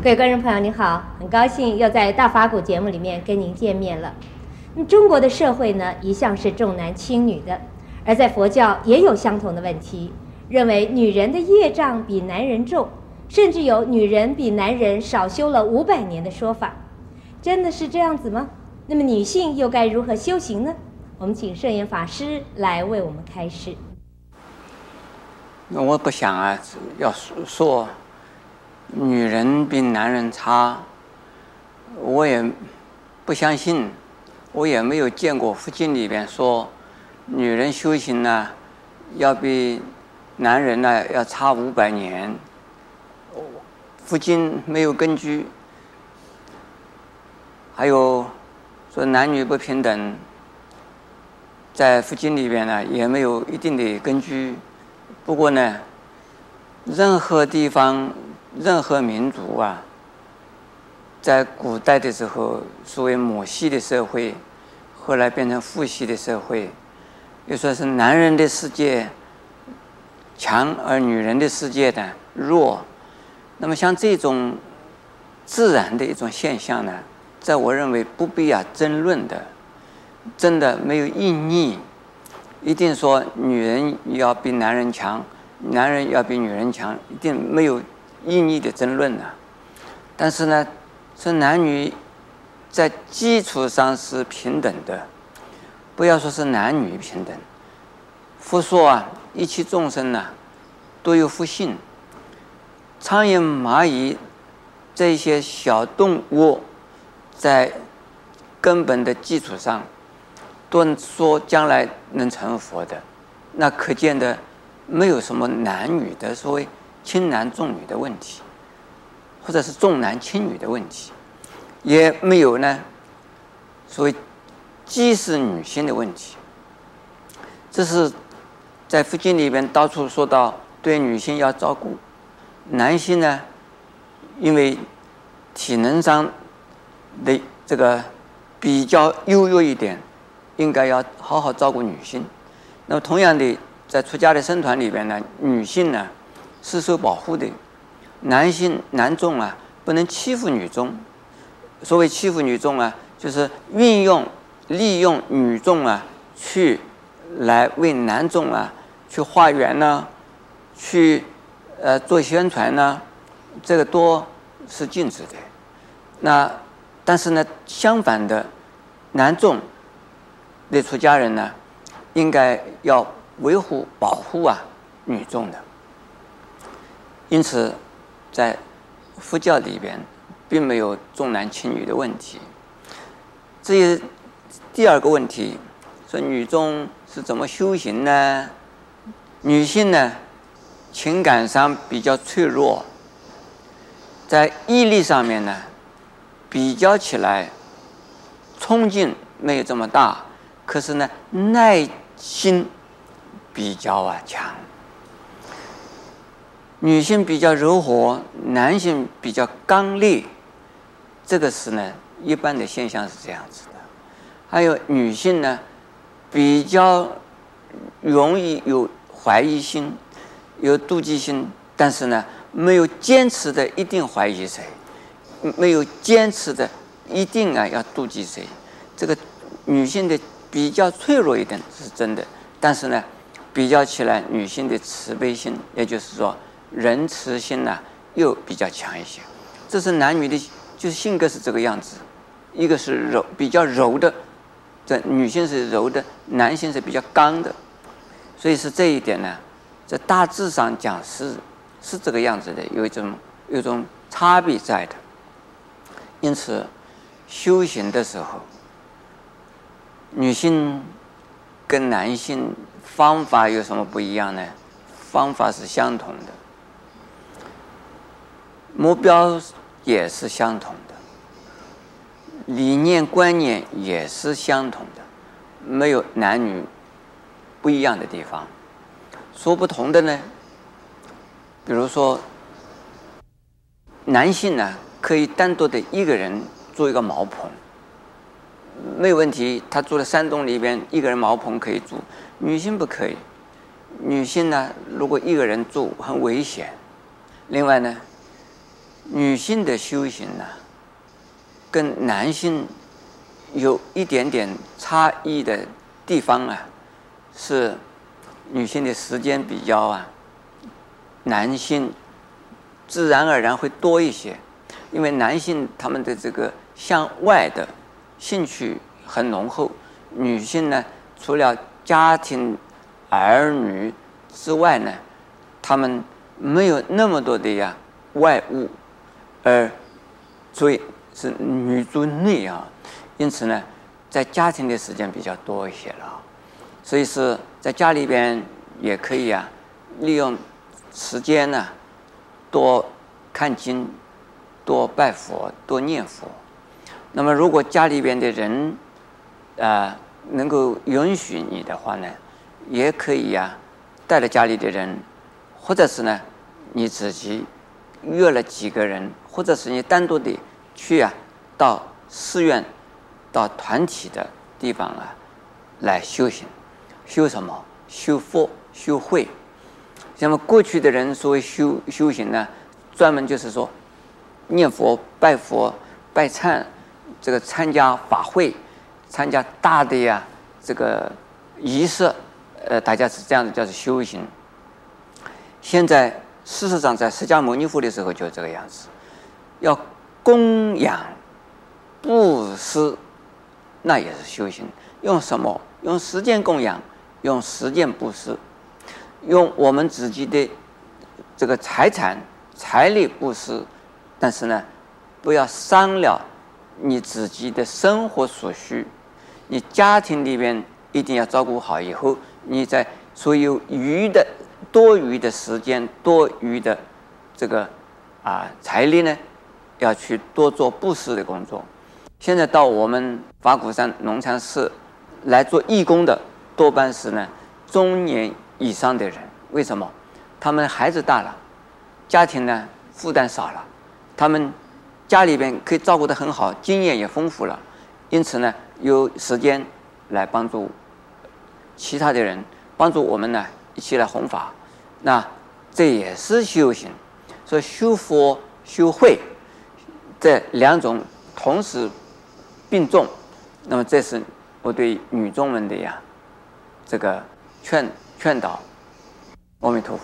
各位观众朋友，您好，很高兴又在大法古节目里面跟您见面了。那么中国的社会呢，一向是重男轻女的，而在佛教也有相同的问题，认为女人的业障比男人重，甚至有女人比男人少修了五百年的说法。真的是这样子吗？那么女性又该如何修行呢？我们请圣严法师来为我们开示。那我不想啊，要说。女人比男人差，我也不相信，我也没有见过佛经里边说女人修行呢，要比男人呢要差五百年。佛经没有根据，还有说男女不平等，在佛经里边呢也没有一定的根据。不过呢，任何地方。任何民族啊，在古代的时候，所谓母系的社会，后来变成父系的社会，又说是男人的世界强，而女人的世界呢弱。那么像这种自然的一种现象呢，在我认为不必要争论的，真的没有意义。一定说女人要比男人强，男人要比女人强，一定没有。意义的争论呢，但是呢，这男女在基础上是平等的，不要说是男女平等。佛说啊，一切众生呢，都有福性。苍蝇、蚂蚁这些小动物，在根本的基础上，都说将来能成佛的，那可见的没有什么男女的所谓。轻男重女的问题，或者是重男轻女的问题，也没有呢。所谓歧视女性的问题，这是在佛经里边到处说到，对女性要照顾。男性呢，因为体能上的这个比较优越一点，应该要好好照顾女性。那么同样的，在出家的僧团里边呢，女性呢。是受保护的，男性男众啊，不能欺负女众。所谓欺负女众啊，就是运用、利用女众啊，去来为男众啊去化缘呢，去呃做宣传呢，这个多是禁止的。那但是呢，相反的，男众的出家人呢，应该要维护、保护啊女众的。因此，在佛教里边，并没有重男轻女的问题。至于第二个问题，说女众是怎么修行呢？女性呢，情感上比较脆弱，在毅力上面呢，比较起来，冲劲没有这么大，可是呢，耐心比较啊强。女性比较柔和，男性比较刚烈，这个是呢，一般的现象是这样子的。还有女性呢，比较容易有怀疑心，有妒忌心，但是呢，没有坚持的一定怀疑谁，没有坚持的一定啊要妒忌谁。这个女性的比较脆弱一点是真的，但是呢，比较起来，女性的慈悲心，也就是说。仁慈心呢，又比较强一些，这是男女的，就是性格是这个样子，一个是柔，比较柔的，这女性是柔的，男性是比较刚的，所以是这一点呢，在大致上讲是是这个样子的，有一种有一种差别在的。因此，修行的时候，女性跟男性方法有什么不一样呢？方法是相同的。目标也是相同的，理念观念也是相同的，没有男女不一样的地方。说不同的呢，比如说，男性呢可以单独的一个人做一个茅棚，没有问题。他住在山洞里边，一个人茅棚可以住。女性不可以，女性呢如果一个人住很危险。另外呢。女性的修行呢，跟男性有一点点差异的地方啊，是女性的时间比较啊，男性自然而然会多一些，因为男性他们的这个向外的兴趣很浓厚，女性呢，除了家庭儿女之外呢，他们没有那么多的呀外物，而所以是女主内啊，因此呢，在家庭的时间比较多一些了，所以是在家里边也可以啊，利用时间呢，多看经，多拜佛，多念佛。那么如果家里边的人啊，能够允许你的话呢，也可以呀，带着家里的人，或者是呢，你自己约了几个人，或者是你单独的去啊，到寺院、到团体的地方啊，来修行。修什么？修佛、修慧。那么过去的人所谓修修行呢，专门就是说念佛、拜佛、拜忏，这个参加法会。参加大的呀，这个仪式，呃，大家是这样子叫做修行。现在事实上，在释迦牟尼佛的时候就这个样子，要供养布施，那也是修行。用什么？用时间供养，用时间布施，用我们自己的这个财产、财力布施，但是呢，不要伤了你自己的生活所需。你家庭里边一定要照顾好，以后你在所有余的多余的时间、多余的这个啊财力呢，要去多做布施的工作。现在到我们法鼓山农禅寺来做义工的，多半是呢中年以上的人。为什么？他们孩子大了，家庭呢负担少了，他们家里边可以照顾得很好，经验也丰富了，因此呢。有时间来帮助其他的人，帮助我们呢一起来弘法，那这也是修行。所以修佛修慧这两种同时并重，那么这是我对女众们的呀这个劝劝导。阿弥陀佛。